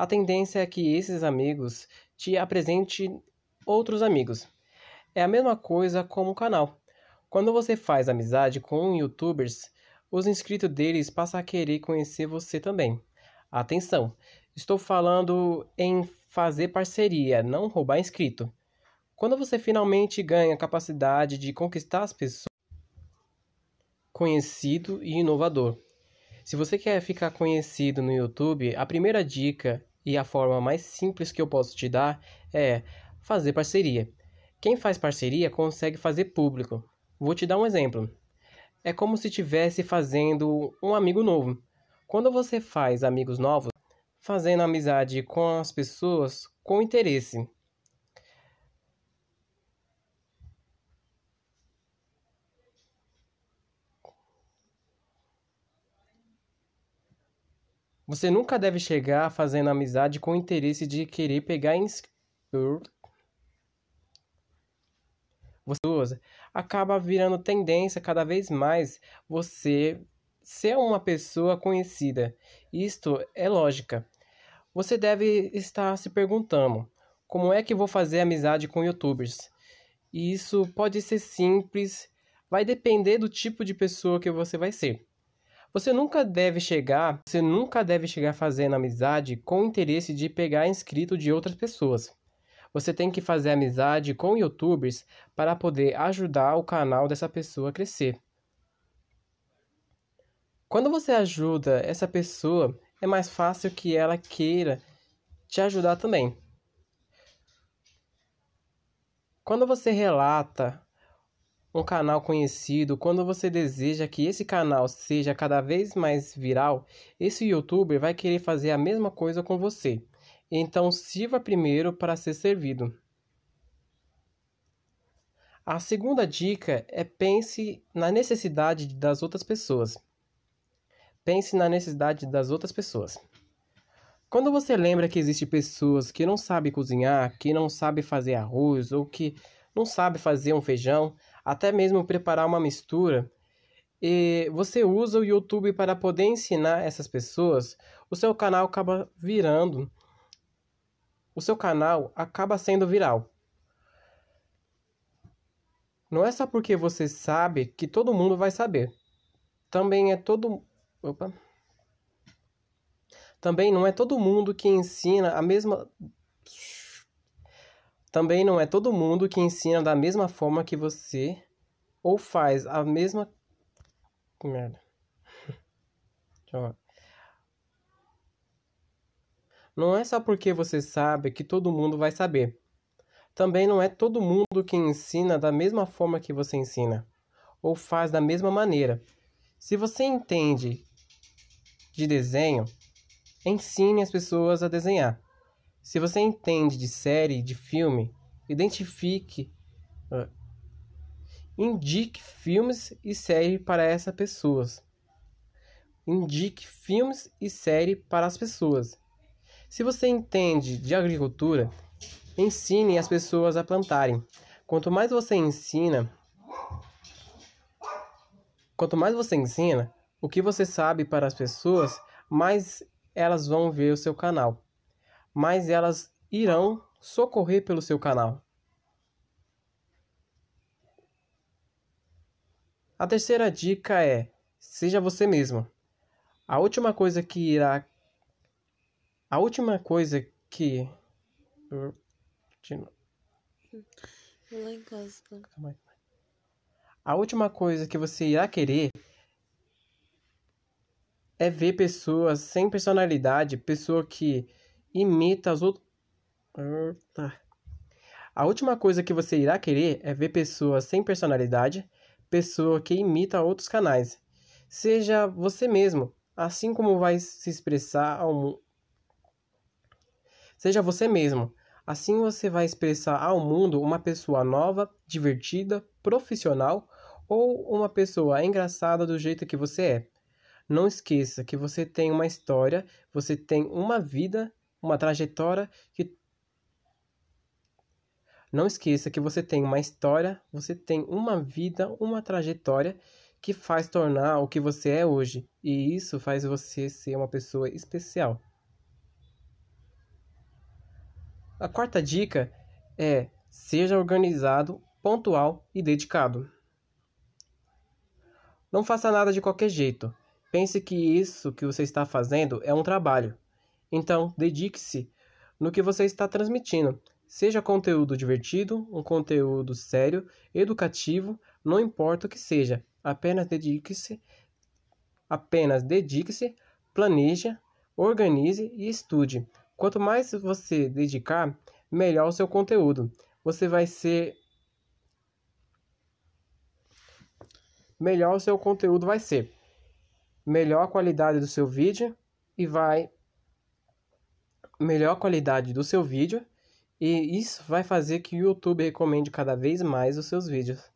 a tendência é que esses amigos te apresentem outros amigos. É a mesma coisa como o canal. Quando você faz amizade com youtubers, os inscritos deles passam a querer conhecer você também. Atenção, estou falando em fazer parceria, não roubar inscrito. Quando você finalmente ganha a capacidade de conquistar as pessoas, conhecido e inovador. Se você quer ficar conhecido no YouTube, a primeira dica e a forma mais simples que eu posso te dar é fazer parceria. Quem faz parceria consegue fazer público. Vou te dar um exemplo. É como se estivesse fazendo um amigo novo. Quando você faz amigos novos, fazendo amizade com as pessoas com interesse. Você nunca deve chegar fazendo amizade com o interesse de querer pegar em você acaba virando tendência cada vez mais você ser uma pessoa conhecida. Isto é lógica. Você deve estar se perguntando: como é que vou fazer amizade com youtubers? Isso pode ser simples, vai depender do tipo de pessoa que você vai ser. Você nunca deve chegar, você nunca deve chegar fazendo amizade com o interesse de pegar inscrito de outras pessoas. Você tem que fazer amizade com youtubers para poder ajudar o canal dessa pessoa a crescer. Quando você ajuda essa pessoa, é mais fácil que ela queira te ajudar também. Quando você relata um canal conhecido, quando você deseja que esse canal seja cada vez mais viral, esse youtuber vai querer fazer a mesma coisa com você. Então sirva primeiro para ser servido. A segunda dica é pense na necessidade das outras pessoas. Pense na necessidade das outras pessoas. Quando você lembra que existem pessoas que não sabem cozinhar, que não sabem fazer arroz ou que não sabem fazer um feijão, até mesmo preparar uma mistura, e você usa o YouTube para poder ensinar essas pessoas, o seu canal acaba virando, o seu canal acaba sendo viral. Não é só porque você sabe que todo mundo vai saber. Também é todo. Opa. Também não é todo mundo que ensina a mesma. Também não é todo mundo que ensina da mesma forma que você ou faz a mesma. Merda. Não é só porque você sabe que todo mundo vai saber. Também não é todo mundo que ensina da mesma forma que você ensina, ou faz da mesma maneira. Se você entende de desenho, ensine as pessoas a desenhar. Se você entende de série, de filme, identifique, uh, indique filmes e séries para essas pessoas. Indique filmes e séries para as pessoas. Se você entende de agricultura, ensine as pessoas a plantarem. Quanto mais você ensina, quanto mais você ensina o que você sabe para as pessoas, mais elas vão ver o seu canal mas elas irão socorrer pelo seu canal. A terceira dica é: seja você mesmo. A última coisa que irá. A última coisa que. A última coisa que você irá querer é ver pessoas sem personalidade, pessoa que imita as outras. A última coisa que você irá querer é ver pessoas sem personalidade, pessoa que imita outros canais. Seja você mesmo, assim como vai se expressar ao mundo. Seja você mesmo, assim você vai expressar ao mundo uma pessoa nova, divertida, profissional ou uma pessoa engraçada do jeito que você é. Não esqueça que você tem uma história, você tem uma vida uma trajetória que. Não esqueça que você tem uma história, você tem uma vida, uma trajetória que faz tornar o que você é hoje. E isso faz você ser uma pessoa especial. A quarta dica é seja organizado, pontual e dedicado. Não faça nada de qualquer jeito. Pense que isso que você está fazendo é um trabalho. Então, dedique-se no que você está transmitindo. Seja conteúdo divertido, um conteúdo sério, educativo, não importa o que seja. Apenas dedique-se, apenas dedique-se, planeje, organize e estude. Quanto mais você dedicar, melhor o seu conteúdo. Você vai ser melhor o seu conteúdo vai ser. Melhor a qualidade do seu vídeo e vai melhor qualidade do seu vídeo e isso vai fazer que o YouTube recomende cada vez mais os seus vídeos.